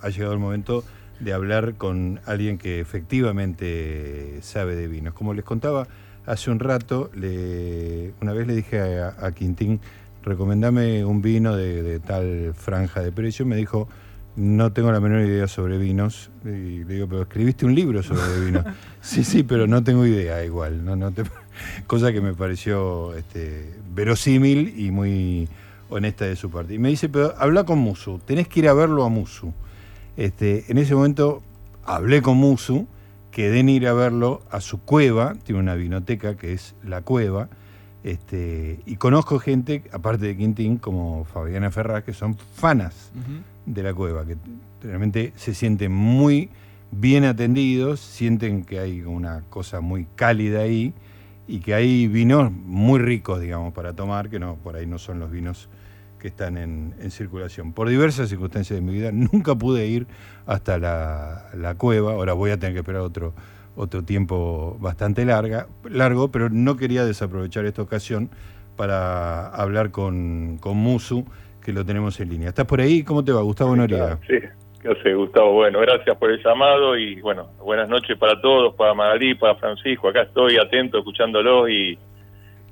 ha llegado el momento de hablar con alguien que efectivamente sabe de vinos. Como les contaba hace un rato, le, una vez le dije a, a Quintín, recomendame un vino de, de, tal franja de precio, me dijo, no tengo la menor idea sobre vinos. Y le digo, pero escribiste un libro sobre vinos. sí, sí, pero no tengo idea igual. No, no te... Cosa que me pareció este, verosímil y muy honesta de su parte. Y me dice, pero habla con Musu, tenés que ir a verlo a Musu. Este, en ese momento hablé con Musu, quedé en ir a verlo a su cueva, tiene una vinoteca que es La Cueva, este, y conozco gente, aparte de Quintín, como Fabiana Ferraz, que son fanas uh -huh. de La Cueva, que realmente se sienten muy bien atendidos, sienten que hay una cosa muy cálida ahí y que hay vinos muy ricos, digamos, para tomar, que no por ahí no son los vinos que están en, en, circulación. Por diversas circunstancias de mi vida nunca pude ir hasta la, la, cueva, ahora voy a tener que esperar otro, otro tiempo bastante larga, largo, pero no quería desaprovechar esta ocasión para hablar con, con Musu, que lo tenemos en línea. ¿Estás por ahí? ¿Cómo te va, Gustavo sí, Noriega? Sí, ¿qué hace, Gustavo? Bueno, gracias por el llamado y bueno, buenas noches para todos, para Magalí, para Francisco, acá estoy atento, escuchándolo y,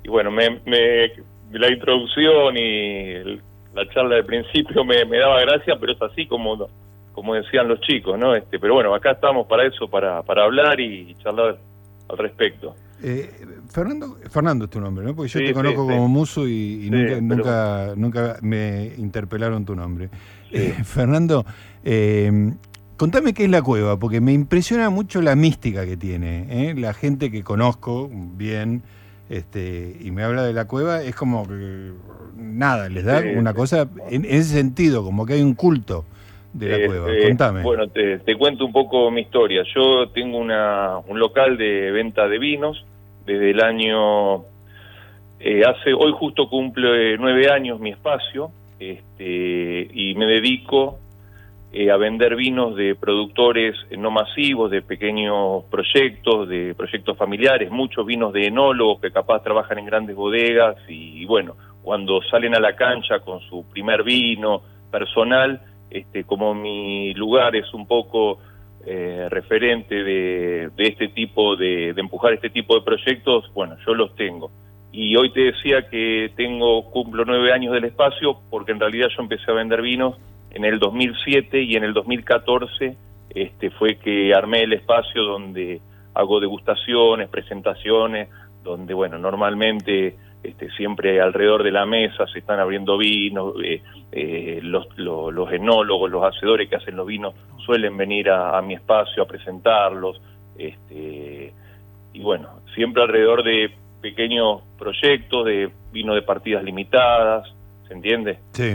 y bueno, me, me la introducción y el, la charla de principio me, me, daba gracia, pero es así como, como decían los chicos, ¿no? Este, pero bueno, acá estamos para eso, para, para hablar y charlar al respecto. Eh, Fernando, Fernando es tu nombre, ¿no? Porque yo sí, te conozco sí, como sí. Muso y, y nunca, nunca, nunca me interpelaron tu nombre. Eh, Fernando, eh, contame qué es la cueva, porque me impresiona mucho la mística que tiene. ¿eh? La gente que conozco bien, este, y me habla de la cueva, es como que nada, les da sí, una cosa en, ese sentido, como que hay un culto de la eh, cueva. Contame. Bueno, te, te, cuento un poco mi historia. Yo tengo una, un local de venta de vinos desde el año. Eh, hace Hoy justo cumple nueve años mi espacio este, y me dedico eh, a vender vinos de productores no masivos, de pequeños proyectos, de proyectos familiares, muchos vinos de enólogos que capaz trabajan en grandes bodegas y, bueno, cuando salen a la cancha con su primer vino personal, este, como mi lugar es un poco eh, referente de, de, este tipo de, de empujar este tipo de proyectos, bueno, yo los tengo. Y hoy te decía que tengo, cumplo nueve años del espacio, porque en realidad yo empecé a vender vinos en el 2007 y en el 2014 este, fue que armé el espacio donde hago degustaciones, presentaciones, donde, bueno, normalmente este, siempre alrededor de la mesa se están abriendo vinos, eh, eh, los, los, enólogos, los hacedores que hacen los vinos suelen venir a, a mi espacio a presentarlos, este, y bueno, siempre alrededor de pequeños proyectos, de vino de partidas limitadas, ¿se entiende? Sí.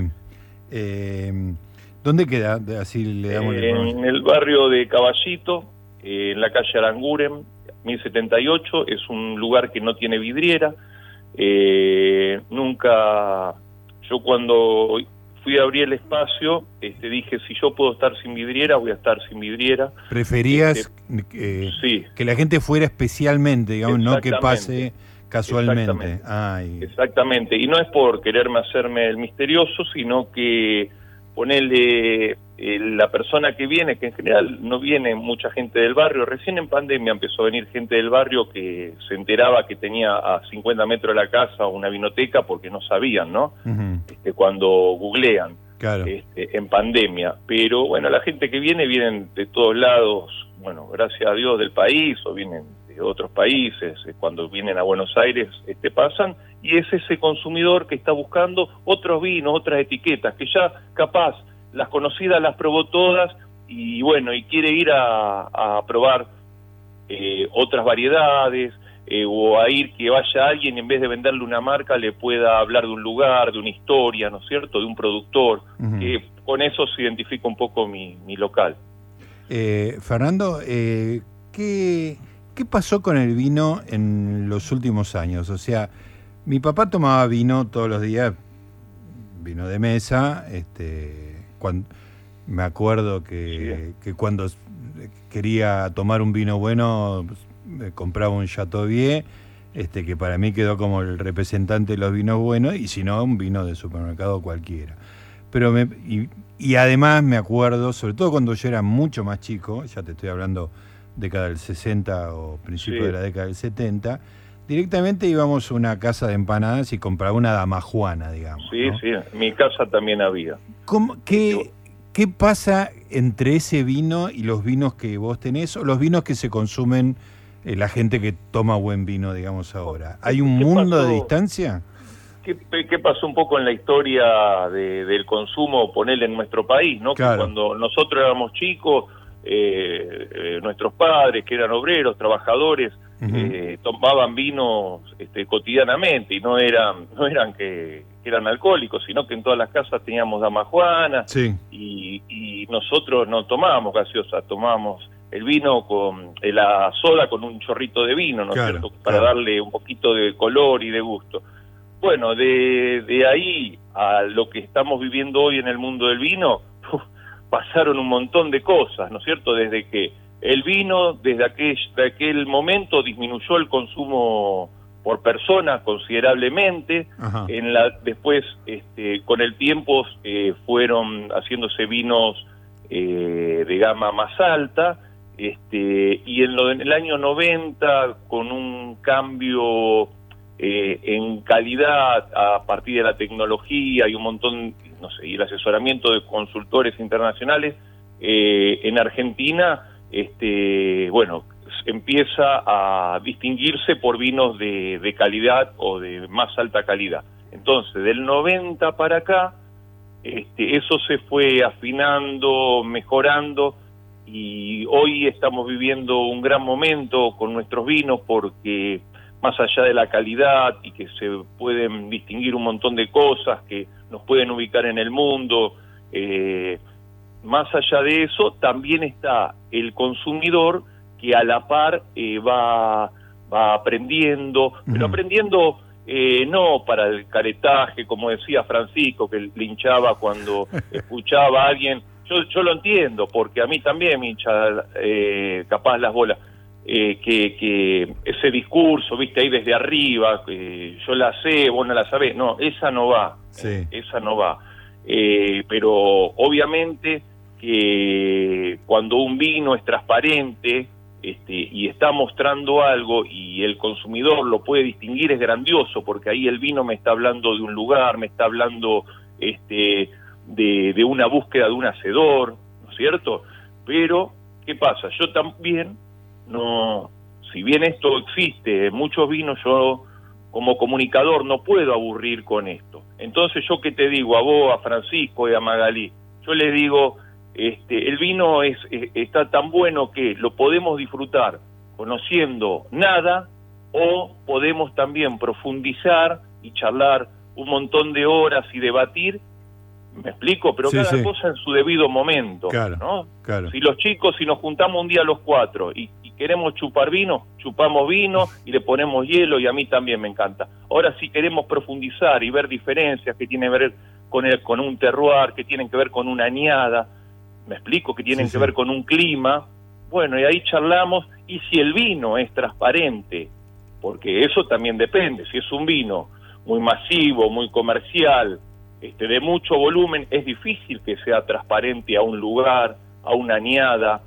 Eh, ¿Dónde queda? Así le damos eh, En el barrio de Caballito, eh, en la calle Aranguren, 1078, es un lugar que no tiene vidriera. Eh, nunca, yo cuando fui a abrir el espacio, este, dije, si yo puedo estar sin vidriera, voy a estar sin vidriera. ¿Preferías este, sí. que la gente fuera especialmente, digamos, no que pase casualmente? Exactamente. Ay. Exactamente. Y no es por quererme hacerme el misterioso, sino que ponerle eh, la persona que viene, que en general no viene mucha gente del barrio, recién en pandemia empezó a venir gente del barrio que se enteraba que tenía a 50 metros de la casa una vinoteca porque no sabían, ¿no? Uh -huh. este, cuando googlean claro. este, en pandemia. Pero bueno, la gente que viene, vienen de todos lados, bueno, gracias a Dios del país o vienen de otros países, eh, cuando vienen a Buenos Aires este, pasan, y es ese consumidor que está buscando otros vinos, otras etiquetas, que ya capaz las conocidas las probó todas y bueno, y quiere ir a, a probar eh, otras variedades, eh, o a ir que vaya alguien en vez de venderle una marca le pueda hablar de un lugar, de una historia, ¿no es cierto?, de un productor. Uh -huh. eh, con eso se identifica un poco mi, mi local. Eh, Fernando, eh, ¿qué, ¿qué pasó con el vino en los últimos años? O sea, mi papá tomaba vino todos los días, vino de mesa, este, cuando, me acuerdo que, sí. que cuando quería tomar un vino bueno compraba un Chateauvier, este, que para mí quedó como el representante de los vinos buenos, y si no, un vino de supermercado cualquiera. Pero me, y, y además me acuerdo, sobre todo cuando yo era mucho más chico, ya te estoy hablando década del 60 o principio de la década del 70, directamente íbamos a una casa de empanadas y compraba una damajuana, digamos. Sí, sí, en mi casa también había. qué, qué, pasa entre ese vino y los vinos que vos tenés o los vinos que se consumen eh, la gente que toma buen vino, digamos, ahora? ¿Hay un mundo de distancia? ¿Qué, pasó un poco en la historia del consumo, ponerle en nuestro país? ¿no? Que cuando nosotros éramos chicos, eh, eh, nuestros padres, que eran obreros, trabajadores, eh, tomaban vinos este, cotidianamente y no eran no eran que, eran alcohólicos, sino que en todas las casas teníamos damajuana y, y, nosotros no tomábamos gaseosa, tomábamos el vino con la soda con un chorrito de vino, ¿no es cierto? Para darle un poquito de color y de gusto. Bueno, de, de ahí a lo que estamos viviendo hoy en el mundo del vino, pasaron un montón de cosas, ¿no es cierto? Desde que el vino, desde aquel, aquel momento, disminuyó el consumo por persona considerablemente. En la, después, este, con el tiempo, eh, fueron haciéndose vinos eh, de gama más alta. Este, y en, lo, en el año 90, con un cambio eh, en calidad a partir de la tecnología y un montón, no sé, y el asesoramiento de consultores internacionales, eh, en Argentina, este, bueno, empieza a distinguirse por vinos de, calidad o de más alta calidad. Entonces, del 90 para acá, este, eso se fue afinando, mejorando, y hoy estamos viviendo un gran momento con nuestros vinos porque más allá de la calidad y que se pueden distinguir un montón de cosas que nos pueden ubicar en el mundo, eh, más allá de eso también está el consumidor que a la par eh, va, va aprendiendo, pero aprendiendo eh, no para el caretaje, como decía Francisco, que linchaba cuando escuchaba a alguien. Yo, yo lo entiendo, porque a mí también me hincha capaz las bolas eh, que, que, ese discurso, viste, ahí desde arriba, yo la sé, vos no la sabés, no, esa no va, esa no va. Eh, pero obviamente que cuando un vino es transparente este, y está mostrando algo y el consumidor lo puede distinguir es grandioso, porque ahí el vino me está hablando de un lugar, me está hablando este, de, una búsqueda de un hacedor, ¿no es cierto? Pero, ¿qué pasa? Yo también no, si bien esto existe en muchos vinos, yo como comunicador no puedo aburrir con esto. Entonces yo que te digo a vos, a Francisco y a Magalí, yo les digo, este, el vino es, está tan bueno que lo podemos disfrutar conociendo nada o podemos también profundizar y charlar un montón de horas y debatir me explico, pero cada cosa en su debido momento, ¿no? Si los chicos, si nos juntamos un día los cuatro y, queremos chupar vino, chupamos vino y le ponemos hielo y a mí también me encanta. Ahora si queremos profundizar y ver diferencias que tienen que ver con, el, con un terroir, que tienen que ver con una añada, me explico, que tienen que ver con un clima, bueno, y ahí charlamos y si el vino es transparente, porque eso también depende, si es un vino muy masivo, muy comercial, este, de mucho volumen, es difícil que sea transparente a un lugar, a una añada,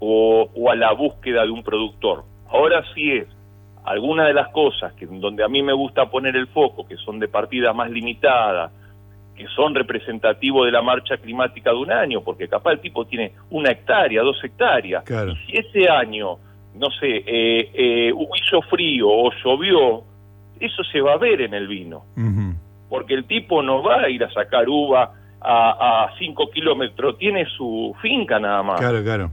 o, a la búsqueda de un productor. Ahora sí es alguna de las cosas que donde a mí me gusta poner el foco, que son de partida más limitada, que son representativos de la marcha climática de un año, porque capaz el tipo tiene una hectárea, dos hectáreas. Y si ese año, no sé, eh, eh, hizo frío o llovió, eso se va a ver en el vino. Porque el tipo no va a ir a sacar uva a, a cinco kilómetros, tiene su finca nada más. Claro, claro.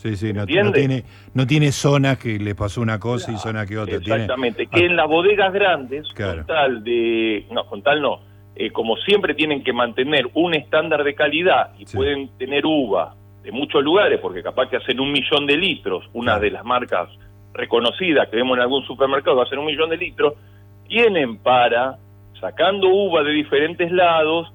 Sí, sí, no, tiene, no tiene zonas que le pasó una cosa y zonas que otra. Exactamente, que en las bodegas grandes, con tal de, no, con tal no, eh, como siempre tienen que mantener un estándar de calidad y pueden tener uva de muchos lugares, porque capaz que hacen un millón de litros, una de las marcas reconocidas que vemos en algún supermercado, hacen un millón de litros, tienen para, sacando uva de diferentes lados,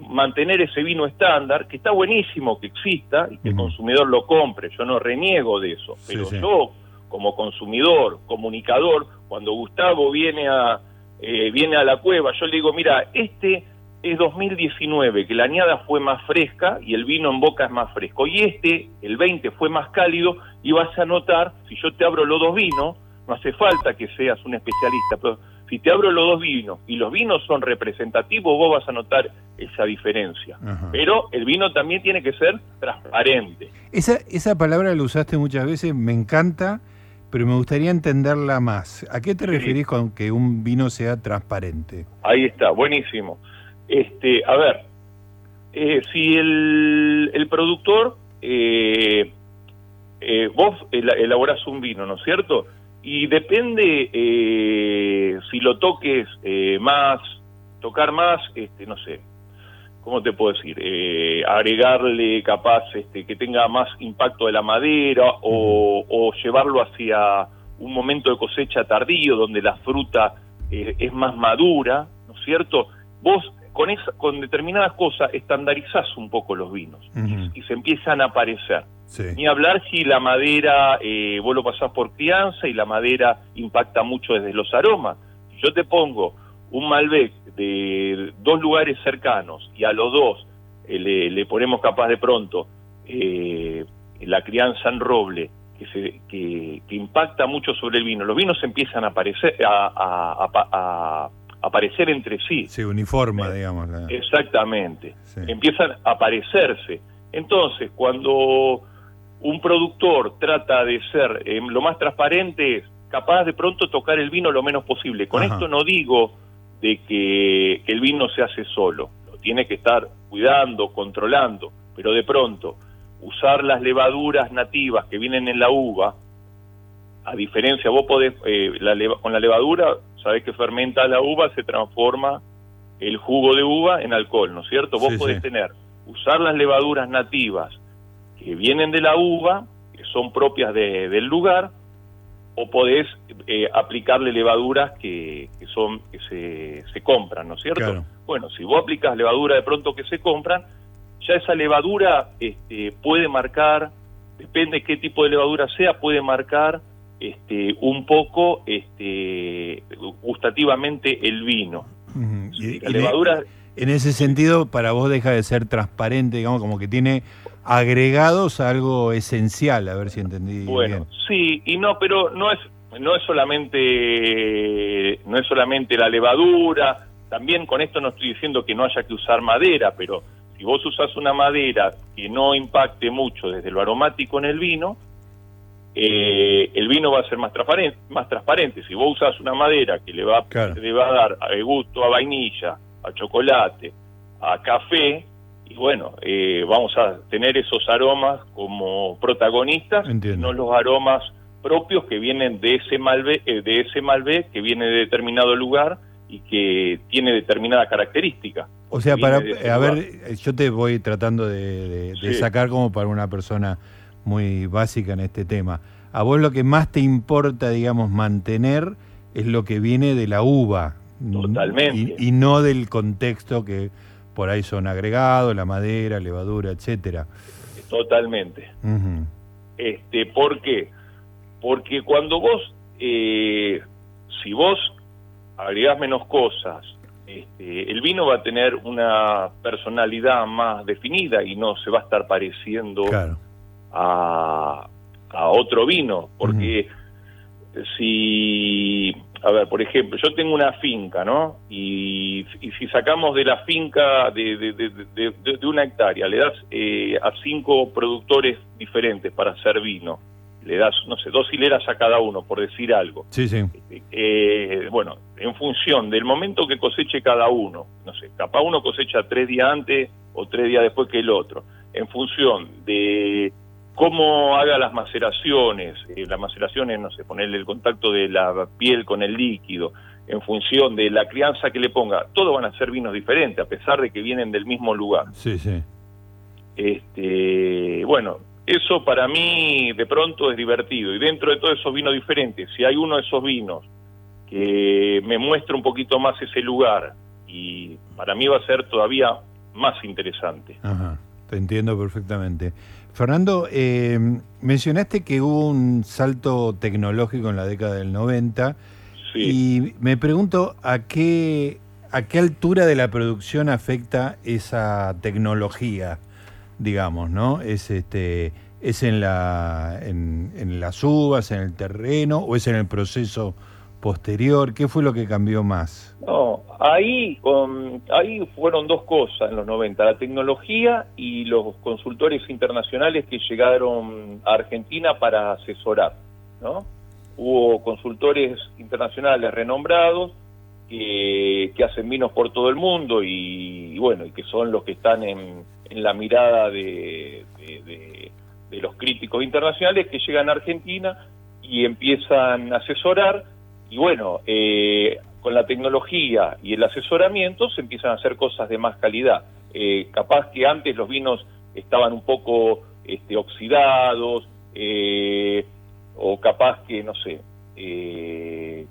mantener ese vino estándar, que está buenísimo que exista y que el consumidor lo compre, yo no reniego de eso, pero yo como consumidor, comunicador, cuando Gustavo viene a, eh, viene a la cueva, yo le digo, mira, este es 2019, que la añada fue más fresca y el vino en boca es más fresco. Y este, el 20, fue más cálido y vas a notar, si yo te abro los dos vinos, no hace falta que seas un especialista, pero si te abro los dos vinos y los vinos son representativos, vos vas a notar esa diferencia. Pero el vino también tiene que ser transparente. Esa, esa palabra la usaste muchas veces, me encanta, pero me gustaría entenderla más. ¿A qué te referís con que un vino sea transparente? Ahí está, buenísimo. Este, a ver, eh, si el, el productor, eh, eh, vos elaborás un vino, ¿no es cierto? Y depende si lo toques más, tocar más, este, no sé, ¿cómo te puedo decir? agregarle capaz este, que tenga más impacto de la madera o, o, llevarlo hacia un momento de cosecha tardío donde la fruta es más madura, ¿no es cierto? Vos con, esa, con determinadas cosas estandarizás un poco los vinos y, se empiezan a aparecer. Ni hablar si la madera, eh, vos lo pasás por crianza y la madera impacta mucho desde los aromas. Si yo te pongo un Malbec de dos lugares cercanos y a los dos eh, le, ponemos capaz de pronto eh, la crianza en roble, que, se, que, impacta mucho sobre el vino, los vinos empiezan a aparecer, a aparecer entre sí. Se uniforma, eh, digamos. Exactamente. Empiezan a aparecerse. Entonces, cuando un productor trata de ser eh, lo más transparente, capaz de pronto tocar el vino lo menos posible. Con esto no digo de que, que el vino se hace solo, lo tiene que estar cuidando, controlando, pero de pronto usar las levaduras nativas que vienen en la uva, a diferencia, vos podés, eh, con la levadura, sabés que fermenta la uva, se transforma el jugo de uva en alcohol, ¿no es cierto? Vos podés tener, usar las levaduras nativas que vienen de la uva, que son propias del lugar, o podés eh, aplicarle levaduras que, son que se, se, compran, ¿no es cierto? Bueno, si vos aplicas levadura de pronto que se compran, ya esa levadura este, puede marcar, depende qué tipo de levadura sea, puede marcar este, un poco este, gustativamente el vino. la levadura... En ese sentido, para vos deja de ser transparente, digamos, como que tiene agregados algo esencial, a ver si entendí bueno, sí y no, pero no es no es solamente no es solamente la levadura, también con esto no estoy diciendo que no haya que usar madera, pero si vos usas una madera que no impacte mucho desde lo aromático en el vino, eh, el vino va a ser más transparente, más transparente. Si vos usás una madera que le va, le va a dar gusto a vainilla, a chocolate, a café, y bueno, eh, vamos a tener esos aromas como protagonistas, no los aromas propios que vienen de ese Malbec, eh, de ese Malbec que viene de determinado lugar y que tiene determinada característica. O sea, para, a ver, yo te voy tratando de, sacar como para una persona muy básica en este tema. A vos lo que más te importa, digamos, mantener es lo que viene de la uva. Totalmente. Y, no del contexto que por ahí son agregados, la madera, levadura, etcétera. Totalmente. este, ¿Por qué? Porque cuando vos, eh, si vos agregás menos cosas, este, el vino va a tener una personalidad más definida y no se va a estar pareciendo claro a, otro vino, porque si, a ver, por ejemplo, yo tengo una finca, ¿no? Y, si sacamos de la finca de, de, una hectárea, le das eh, a cinco productores diferentes para hacer vino, le das, no sé, dos hileras a cada uno, por decir algo. Sí, sí. Eh, bueno, en función del momento que coseche cada uno, no sé, capaz uno cosecha tres días antes o tres días después que el otro, en función de cómo haga las maceraciones, eh, las maceraciones, no sé, ponerle el contacto de la piel con el líquido, en función de la crianza que le ponga, todos van a ser vinos diferentes, a pesar de que vienen del mismo lugar. Sí, sí. Este, bueno, eso para mí de pronto es divertido. Y dentro de todos esos vinos diferentes, si hay uno de esos vinos que me muestra un poquito más ese lugar, y para mí va a ser todavía más interesante. Ajá, te entiendo perfectamente. Fernando, eh, mencionaste que hubo un salto tecnológico en la década del 90 y me pregunto a qué, ¿A qué altura de la producción afecta esa tecnología, digamos, no? Es este es en la en, en las uvas, en el terreno o es en el proceso posterior? ¿Qué fue lo que cambió más? No, ahí, ahí fueron dos cosas en los 90, la tecnología y los consultores internacionales que llegaron a Argentina para asesorar, ¿no? Hubo consultores internacionales renombrados que, hacen vinos por todo el mundo y, bueno, y que son los que están en, la mirada de, de los críticos internacionales que llegan a Argentina y empiezan a asesorar y bueno, eh, con la tecnología y el asesoramiento se empiezan a hacer cosas de más calidad. Eh, capaz que antes los vinos estaban un poco este, oxidados, eh, o capaz que, no sé,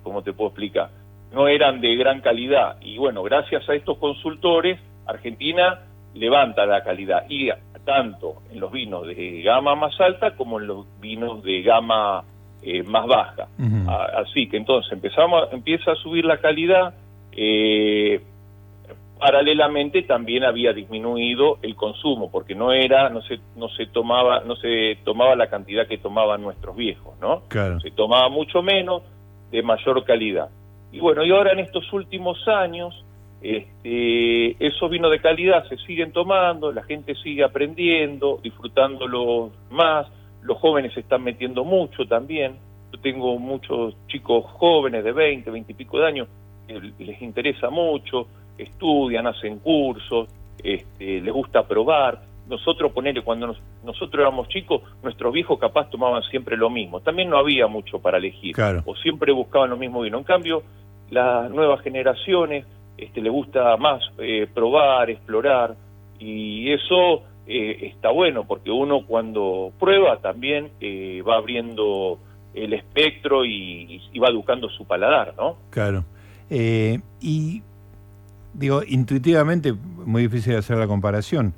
¿cómo te puedo explicar? No eran de gran calidad. Y bueno, gracias a estos consultores, Argentina levanta la calidad. Y tanto en los vinos de gama más alta como en los vinos de gama eh, más baja. así que entonces empezamos, empieza a subir la calidad. Eh, paralelamente también había disminuido el consumo porque no era no se no se tomaba no se tomaba la cantidad que tomaban nuestros viejos no se tomaba mucho menos de mayor calidad y bueno y ahora en estos últimos años este, esos vinos de calidad se siguen tomando la gente sigue aprendiendo disfrutándolo más los jóvenes se están metiendo mucho también. Yo tengo muchos chicos jóvenes de 20, 20 y pico de años que les interesa mucho, estudian, hacen cursos, este, les gusta probar. Nosotros, ponele, cuando nosotros éramos chicos, nuestros viejos capaz tomaban siempre lo mismo. También no había mucho para elegir. O siempre buscaban lo mismo vino. En cambio, las nuevas generaciones este, les gusta más eh, probar, explorar, y eso eh, está bueno, porque uno cuando prueba también eh, va abriendo el espectro y, va educando su paladar, ¿no? Claro. Eh, y digo, intuitivamente, muy difícil hacer la comparación,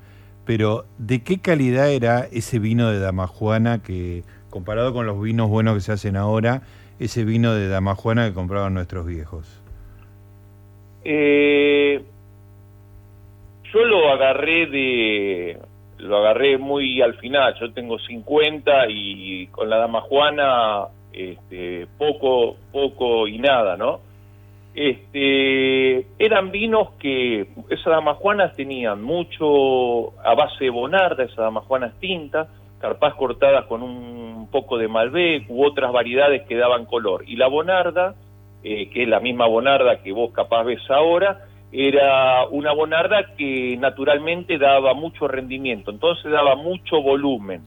pero ¿de qué calidad era ese vino de Damajuana que, comparado con los vinos buenos que se hacen ahora, ese vino de Damajuana que compraban nuestros viejos? yo lo agarré de, lo agarré muy al final, yo tengo 50 y con la dama Juana este, poco, poco y nada, ¿no? Este, eran vinos que esas damajuanas tenían mucho a base de bonarda, esas damajuanas tintas, carpás cortadas con un poco de malbec u otras variedades que daban color. Y la bonarda, eh, que es la misma bonarda que vos capaz ves ahora, era una bonarda que naturalmente daba mucho rendimiento, entonces daba mucho volumen,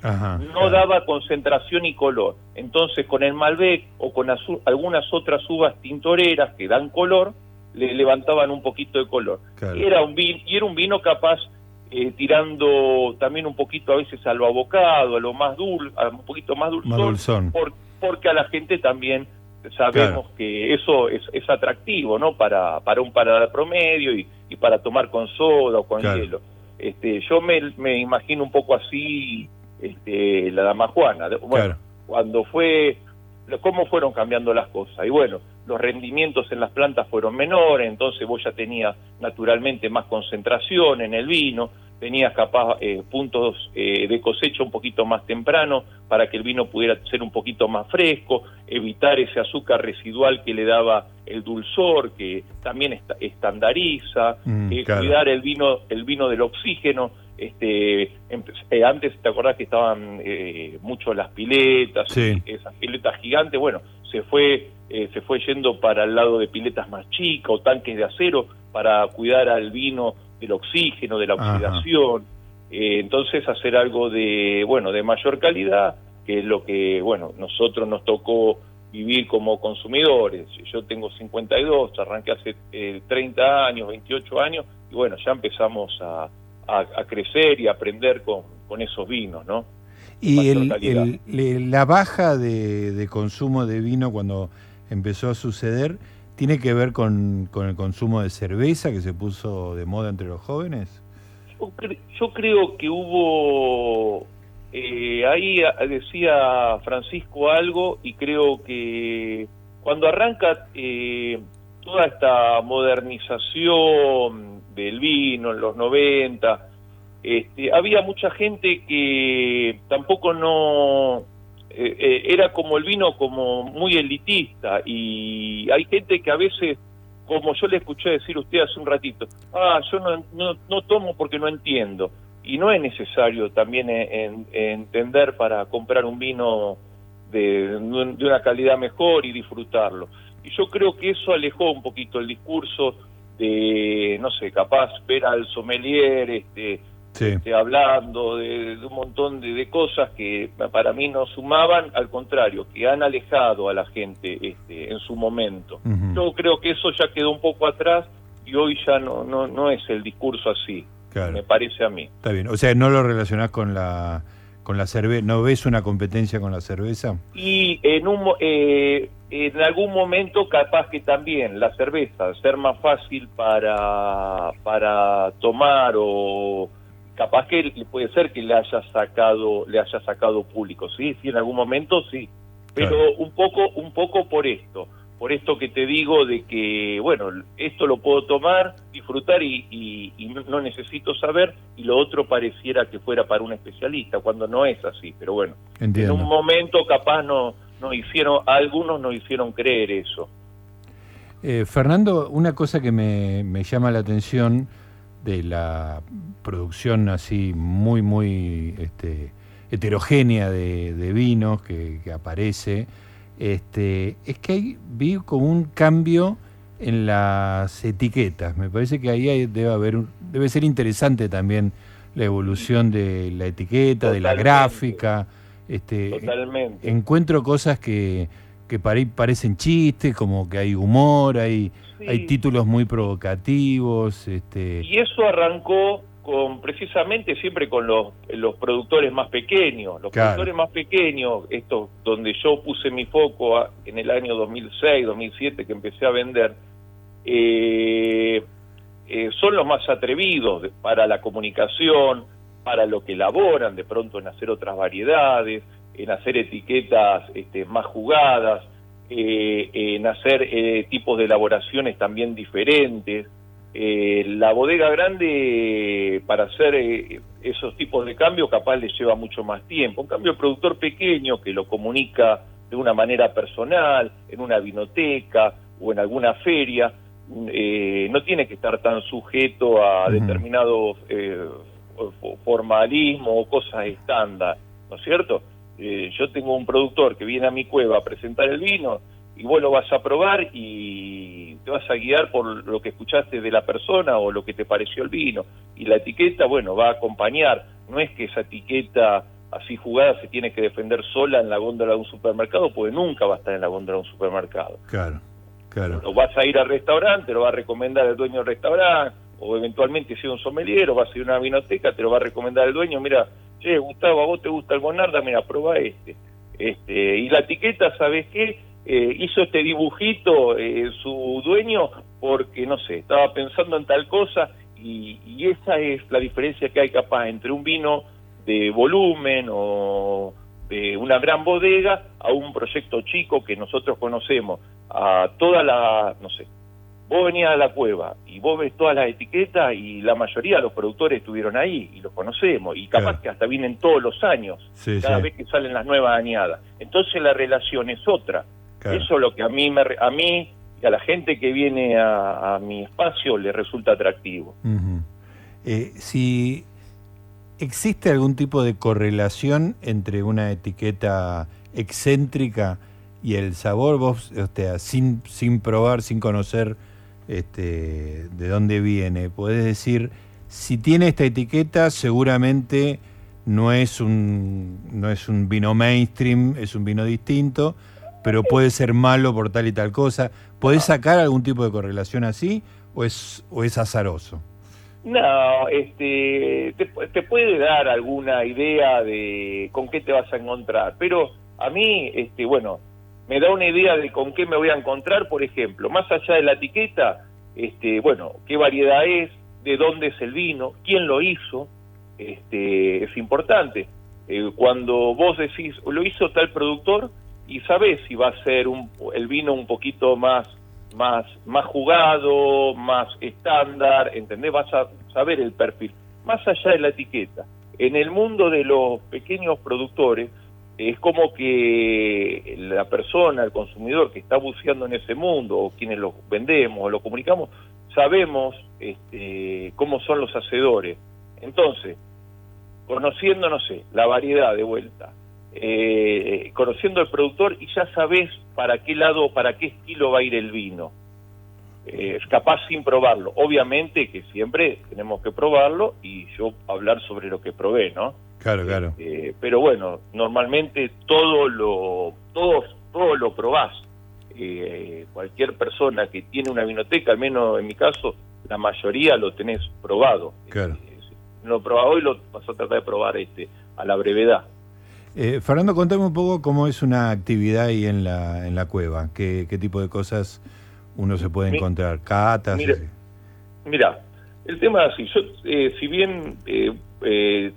no daba concentración y color. Entonces con el Malbec o con algunas otras uvas tintoreras que dan color, le levantaban un poquito de color. Era un vino, y era un vino capaz eh, tirando también un poquito a veces a lo abocado, a lo más dulce, un poquito más dulzón, porque a la gente también sabemos que eso es, es, atractivo, ¿no? Para, para un paladar promedio y, y para tomar con soda o con hielo. Este, yo me, me imagino un poco así este, la dama Juana. Bueno, cuando fue, cómo fueron cambiando las cosas. Y bueno, los rendimientos en las plantas fueron menores, entonces vos ya tenías naturalmente más concentración en el vino, tenías capaz eh, puntos eh, de cosecha un poquito más temprano para que el vino pudiera ser un poquito más fresco, evitar ese azúcar residual que le daba el dulzor, que también estandariza, mm, eh, cuidar el vino, el vino del oxígeno. Este, antes te acordás que estaban mucho las piletas, esas piletas gigantes, bueno, se fue se fue yendo para el lado de piletas más chicas o tanques de acero para cuidar al vino del oxígeno, de la oxidación. Eh, entonces hacer algo de, bueno, de mayor calidad, que es lo que, bueno, nosotros nos tocó vivir como consumidores. Yo tengo 52, arranqué hace 30 eh, años, 28 años, y bueno, ya empezamos a, a, crecer y aprender con, con esos vinos, ¿no? Y el, la baja de, de, consumo de vino cuando empezó a suceder, ¿Tiene que ver con, el consumo de cerveza que se puso de moda entre los jóvenes? Yo, creo que hubo... Eh, ahí decía Francisco algo y creo que cuando arranca eh, toda esta modernización del vino en los 90, este, había mucha gente que tampoco no eh, eh, era como el vino como muy elitista y hay gente que a veces como yo le escuché decir usted hace un ratito ah yo no, no, tomo porque no entiendo y no es necesario también entender para comprar un vino de, de una calidad mejor y disfrutarlo. Y yo creo que eso alejó un poquito el discurso de no sé capaz ver al sommelier este este, hablando de, un montón de, cosas que para mí no sumaban, al contrario, que han alejado a la gente este, en su momento. Yo creo que eso ya quedó un poco atrás y hoy ya no, no, no es el discurso así, me parece a mí. Está bien, o sea, no lo relacionás con la con la cerveza, ¿no ves una competencia con la cerveza? Y en un eh, en algún momento capaz que también la cerveza ser más fácil para para tomar o capaz que puede ser que le haya sacado le haya sacado público sí sí en algún momento sí. Pero un poco un poco por esto por esto que te digo de que bueno esto lo puedo tomar disfrutar y, no necesito saber y lo otro pareciera que fuera para un especialista cuando no es así pero bueno. En un momento capaz no no hicieron algunos no hicieron creer eso. Eh, Fernando una cosa que me, me llama la atención de la producción así muy, muy este, heterogénea de, vinos que, aparece, este, es que hay, vi como un cambio en las etiquetas. Me parece que ahí debe haber, debe ser interesante también la evolución de la etiqueta, de la gráfica. Este, Totalmente. Encuentro cosas que, que parecen chistes, como que hay humor, hay hay títulos muy provocativos. Este... Y eso arrancó con precisamente siempre con los, los productores más pequeños. Los productores más pequeños, estos donde yo puse mi foco en el año 2006, 2007 que empecé a vender, eh, eh, son los más atrevidos para la comunicación, para lo que elaboran, de pronto en hacer otras variedades, en hacer etiquetas este, más jugadas eh, en hacer eh, tipos de elaboraciones también diferentes. Eh, la bodega grande, para hacer eh, esos tipos de cambios, capaz les lleva mucho más tiempo. En cambio, el productor pequeño que lo comunica de una manera personal, en una vinoteca o en alguna feria, no tiene que estar tan sujeto a determinados formalismo o cosas estándar, ¿no es cierto? Eh, yo tengo un productor que viene a mi cueva a presentar el vino y vos lo vas a probar y te vas a guiar por lo que escuchaste de la persona o lo que te pareció el vino. Y la etiqueta, bueno, va a acompañar. No es que esa etiqueta así jugada se tiene que defender sola en la góndola de un supermercado, porque nunca va a estar en la góndola de un supermercado. Claro, claro. O vas a ir al restaurante, lo va a recomendar el dueño del restaurante, o eventualmente es un sommelier, o vas a ir a una vinoteca, te lo va a recomendar el dueño, mira, che, Gustavo, a vos te gusta el Bonarda, mira, prueba este. este y la etiqueta, ¿sabes qué? Eh, hizo este dibujito eh, su dueño porque, no sé, estaba pensando en tal cosa y, esa es la diferencia que hay capaz entre un vino de volumen o de una gran bodega a un proyecto chico que nosotros conocemos, a toda la, no sé, vos venías a la cueva y vos ves todas las etiquetas y la mayoría de los productores estuvieron ahí y los conocemos y capaz que hasta vienen todos los años, cada vez que salen las nuevas añadas. Entonces la relación es otra. Eso es lo que a mí, me, a mí y a la gente que viene a, mi espacio le resulta atractivo. Eh, si existe algún tipo de correlación entre una etiqueta excéntrica y el sabor, vos, o sea, sin, sin probar, sin conocer este, de dónde viene. Puedes decir, si tiene esta etiqueta, seguramente no es un, no es un vino mainstream, es un vino distinto, pero puede ser malo por tal y tal cosa. ¿Puedes sacar algún tipo de correlación así o es, o es azaroso? No, este, te, te, puede dar alguna idea de con qué te vas a encontrar, pero a mí, este, bueno, me da una idea de con qué me voy a encontrar, por ejemplo, más allá de la etiqueta, este, bueno, qué variedad es, de dónde es el vino, quién lo hizo, este, es importante. Eh, cuando vos decís, lo hizo tal productor, y sabés si va a ser un, el vino un poquito más más, más jugado, más estándar, ¿entendés? Vas a saber el perfil, más allá de la etiqueta. En el mundo de los pequeños productores, es como que la persona, el consumidor que está buceando en ese mundo, o quienes lo vendemos o lo comunicamos, sabemos este, cómo son los hacedores. Entonces, conociendo, no sé, la variedad de vuelta, eh, conociendo al productor y ya sabes para qué lado, para qué estilo va a ir el vino. Eh, capaz sin probarlo. Obviamente que siempre tenemos que probarlo y yo hablar sobre lo que probé, ¿no? Claro, claro. Eh, pero bueno, normalmente todo lo, todo, todo lo probás. Eh, cualquier persona que tiene una vinoteca, al menos en mi caso, la mayoría lo tenés probado. Claro. Eh, lo probado hoy lo vas a tratar de probar este a la brevedad. Eh, Fernando, contame un poco cómo es una actividad ahí en la, en la cueva, qué, qué tipo de cosas uno se puede encontrar, catas. Mira, Mira, el tema es así. Yo, eh, si bien eh, eh,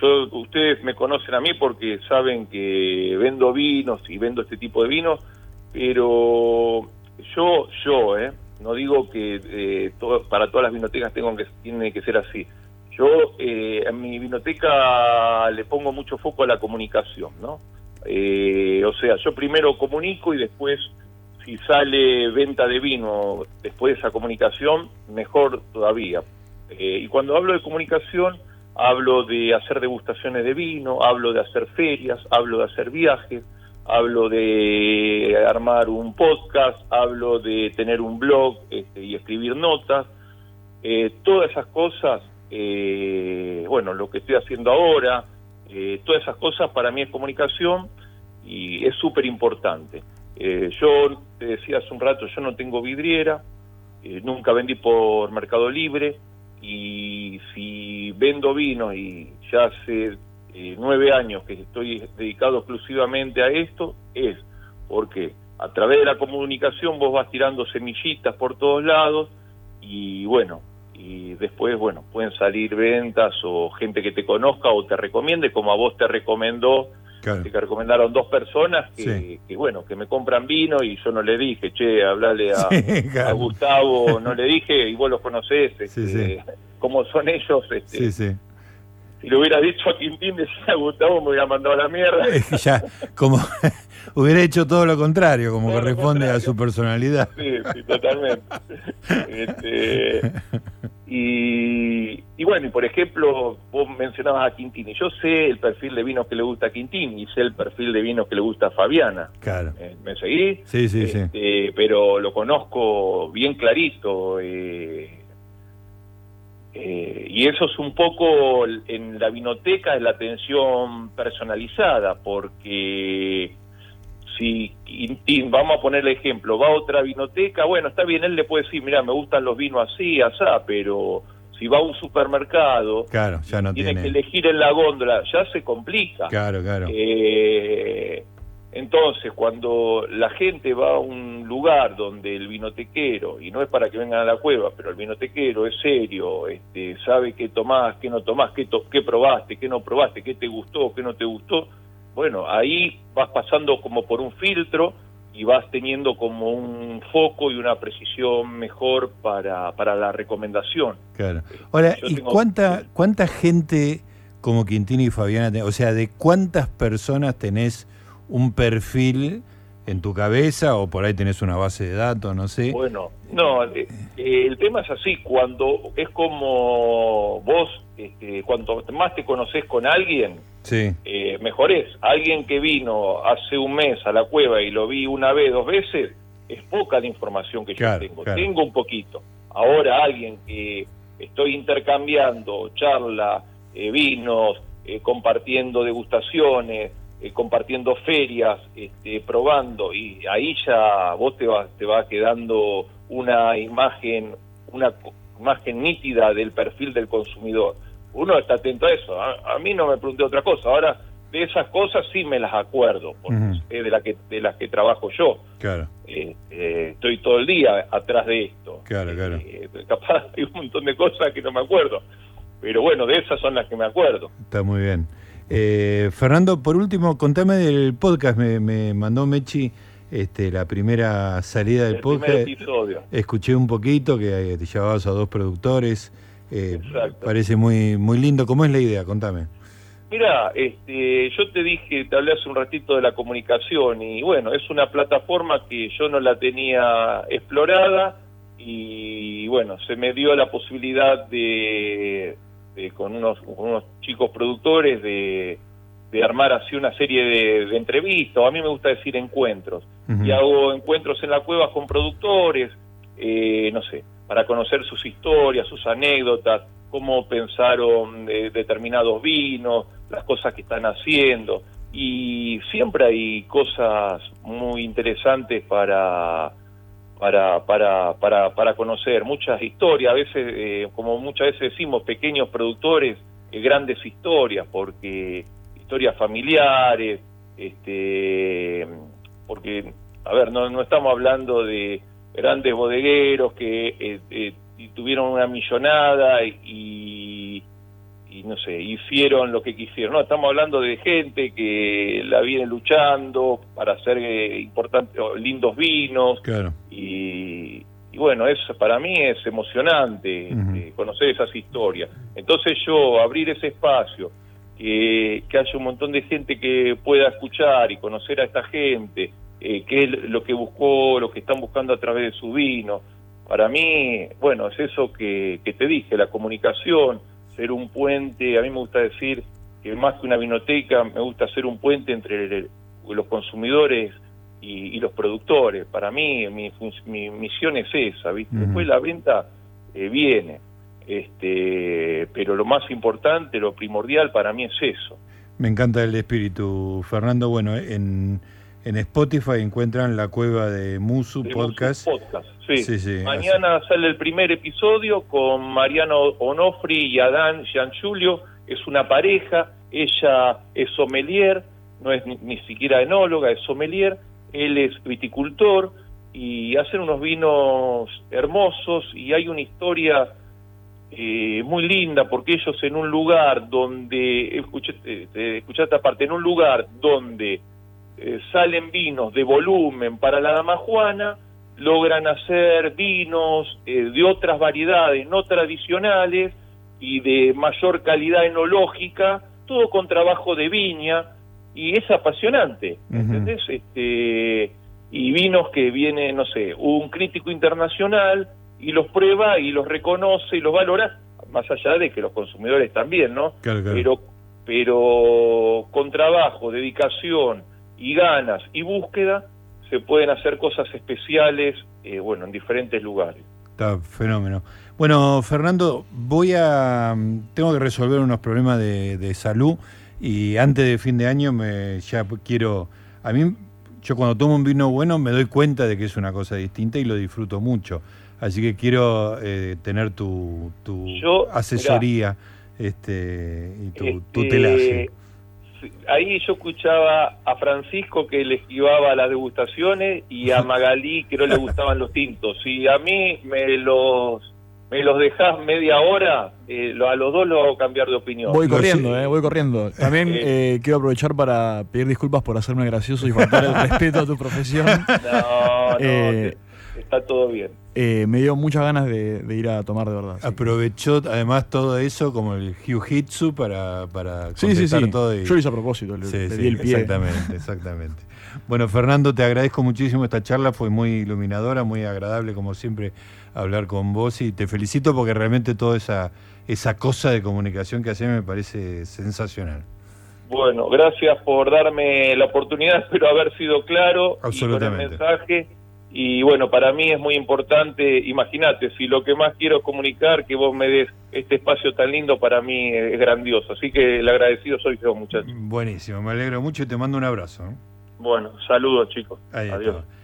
yo, ustedes me conocen a mí porque saben que vendo vinos y vendo este tipo de vinos, pero yo, yo, eh, no digo que eh, para todas las vinotecas tengo que, tiene que ser así. Yo eh, en mi vinoteca le pongo mucho foco a la comunicación, ¿no? Eh, o sea, yo primero comunico y después si sale venta de vino después de esa comunicación, mejor todavía. Eh, y cuando hablo de comunicación, hablo de hacer degustaciones de vino, hablo de hacer ferias, hablo de hacer viajes, hablo de armar un podcast, hablo de tener un blog este, y escribir notas. Eh, todas esas cosas, eh, bueno, lo que estoy haciendo ahora, eh, todas esas cosas para mí es comunicación y es súper importante. Eh, yo te decía hace un rato, yo no tengo vidriera, eh, nunca vendí por Mercado Libre y si vendo vino y ya hace eh, nueve años que estoy dedicado exclusivamente a esto, es porque a través de la comunicación vos vas tirando semillitas por todos lados y bueno, y después, bueno, pueden salir ventas o gente que te conozca o te recomiende, como a vos te recomendó Claro. que recomendaron dos personas que, Sí. que, bueno, que me compran vino y yo no le dije, che, hablale a, Sí, claro. a Gustavo, no le dije, y vos los conocés, este, Sí, sí. Cómo son ellos, este, Sí, sí. si le hubiera dicho a Quintín, decía Gustavo, me hubiera mandado a la mierda. Es que ya, como hubiera hecho todo lo contrario, como Todo corresponde a su personalidad. Sí, sí, totalmente. Este, y, y bueno, y por ejemplo, vos mencionabas a Quintín, y yo sé el perfil de vinos que le gusta a Quintín, y sé el perfil de vinos que le gusta a Fabiana. Claro. Eh, ¿Me seguís? Sí, sí, sí. Este, pero lo conozco bien clarito. eh, eh, y eso es un poco en la vinoteca es la atención personalizada, porque si vamos a poner el ejemplo, va a otra vinoteca, bueno, está bien, él le puede decir, mira, me gustan los vinos así, asá, pero si va a un supermercado, Claro, ya no tiene, tiene. que elegir en la góndola, ya se complica. Claro, claro. Eh, entonces, cuando la gente va a un lugar donde el vinotequero, y no es para que vengan a la cueva, pero el vinotequero es serio, este, sabe qué tomás, qué no tomás, qué, to- qué probaste, qué no probaste, qué te gustó, qué no te gustó, bueno, ahí vas pasando como por un filtro y vas teniendo como un foco y una precisión mejor para, para la recomendación. Claro. Ahora, Yo ¿y tengo- cuánta, cuánta gente como Quintino y Fabiana, o sea, de cuántas personas tenés un perfil en tu cabeza o por ahí tenés una base de datos, no sé? Bueno, no, eh, eh, el tema es así, cuando es como vos, este, cuanto más te conoces con alguien, Sí, eh, mejor es. Alguien que vino hace un mes a la cueva y lo vi una vez, dos veces, es poca la información que Claro, yo tengo. claro. Tengo un poquito. Ahora alguien que estoy intercambiando charla, eh, vinos, eh, compartiendo degustaciones, eh, compartiendo ferias, este, probando, y ahí ya vos te va, te va quedando una imagen, una imagen nítida del perfil del consumidor. Uno está atento a eso. A, a mí no me pregunté otra cosa. Ahora, de esas cosas sí me las acuerdo, porque es de, la que, de las que trabajo yo. claro. Eh, eh, estoy todo el día atrás de esto. Claro, claro. Eh, capaz hay un montón de cosas que no me acuerdo. Pero bueno, de esas son las que me acuerdo. Está muy bien. Eh, Fernando, por último, contame del podcast. Me, me mandó Mechi este, la primera salida del El podcast. primer episodio. Escuché un poquito que eh, te llevabas a dos productores. eh, Exacto. parece muy, muy lindo. ¿Cómo es la idea? Contame. Mira, este, yo te dije, te hablé hace un ratito de la comunicación y bueno, es una plataforma que yo no la tenía explorada y bueno, se me dio la posibilidad de, de con, unos, con unos chicos productores de, de armar así una serie de, de entrevistas, o a mí me gusta decir encuentros, y hago encuentros en la cueva con productores, eh, no sé, para conocer sus historias, sus anécdotas, cómo pensaron eh, determinados vinos, las cosas que están haciendo. Y siempre hay cosas muy interesantes para, para, para, para, para conocer, muchas historias, a veces, eh, como muchas veces decimos, pequeños productores, eh, grandes historias, porque historias familiares, este, porque, a ver, no, no estamos hablando de grandes bodegueros que eh, eh, tuvieron una millonada y, y no sé, hicieron lo que quisieron. No, estamos hablando de gente que la viene luchando para hacer eh, importantes, lindos vinos Claro. y, y bueno, eso para mí es emocionante eh, conocer esas historias. Entonces yo abrir ese espacio, que, que haya un montón de gente que pueda escuchar y conocer a esta gente, eh, qué es lo que buscó, lo que están buscando a través de su vino. Para mí, bueno, es eso que, que te dije, la comunicación, ser un puente, a mí me gusta decir que más que una vinoteca, me gusta ser un puente entre el- los consumidores y, y los productores. Para mí, mi, mi misión es esa, ¿viste? Después la venta eh, viene, este, pero lo más importante, lo primordial para mí es eso. Me encanta el espíritu, Fernando. Bueno, en, en Spotify encuentran la cueva de Musu Podcast. un podcast, sí. Sí, sí, Mañana sale el primer episodio con Mariano Onofri y Adán Giangiulio. Es una pareja, ella es sommelier, no es ni, ni siquiera enóloga, es sommelier. Él es viticultor y hacen unos vinos hermosos y hay una historia eh, muy linda porque ellos en un lugar donde, escuché, eh, escuché esta parte, en un lugar donde eh, salen vinos de volumen para la dama Juana, logran hacer vinos eh, de otras variedades no tradicionales y de mayor calidad enológica, todo con trabajo de viña, y es apasionante. Este, y vinos que viene, no sé, un crítico internacional y los prueba y los reconoce y los valora, más allá de que los consumidores también, ¿no? Claro, claro. pero pero con trabajo, dedicación y ganas y búsqueda se pueden hacer cosas especiales, eh, bueno, en diferentes lugares. Está fenómeno. Bueno, Fernando, voy a. Tengo que resolver unos problemas de, de salud y antes de fin de año me ya quiero. A mí, yo cuando tomo un vino bueno me doy cuenta de que es una cosa distinta y lo disfruto mucho. Así que quiero eh, tener tu, tu Yo, asesoría este, y tu Este, tutelaje. sí, Ahí yo escuchaba a Francisco que le esquivaba las degustaciones y a Magalí que no le gustaban los tintos. Si a mí me los me los dejás media hora, eh, lo- a los dos lo hago cambiar de opinión. Voy corriendo, eh, voy corriendo. También Eh. eh, quiero aprovechar para pedir disculpas por hacerme gracioso y faltar el respeto a tu profesión. No, no, Eh, te- está todo bien. Eh, me dio muchas ganas de, de ir a tomar de verdad. Aprovechó además todo eso como el Jiu-Jitsu para, para Sí, sí, contestar sí. todo. y- Yo lo hice a propósito, le, Sí, le sí, di el pie. Exactamente, exactamente. Bueno, Fernando, te agradezco muchísimo esta charla, fue muy iluminadora, muy agradable como siempre hablar con vos y te felicito porque realmente toda esa, esa cosa de comunicación que haces me parece sensacional. Bueno, gracias por darme la oportunidad, espero haber sido claro y con el Absolutamente. mensaje. Y bueno, para mí es muy importante, imagínate, si lo que más quiero es comunicar, que vos me des este espacio tan lindo, para mí es grandioso. Así que el agradecido soy yo, muchachos. Buenísimo, me alegro mucho y te mando un abrazo. ¿eh? Bueno, saludos chicos. Ahí Adiós. está.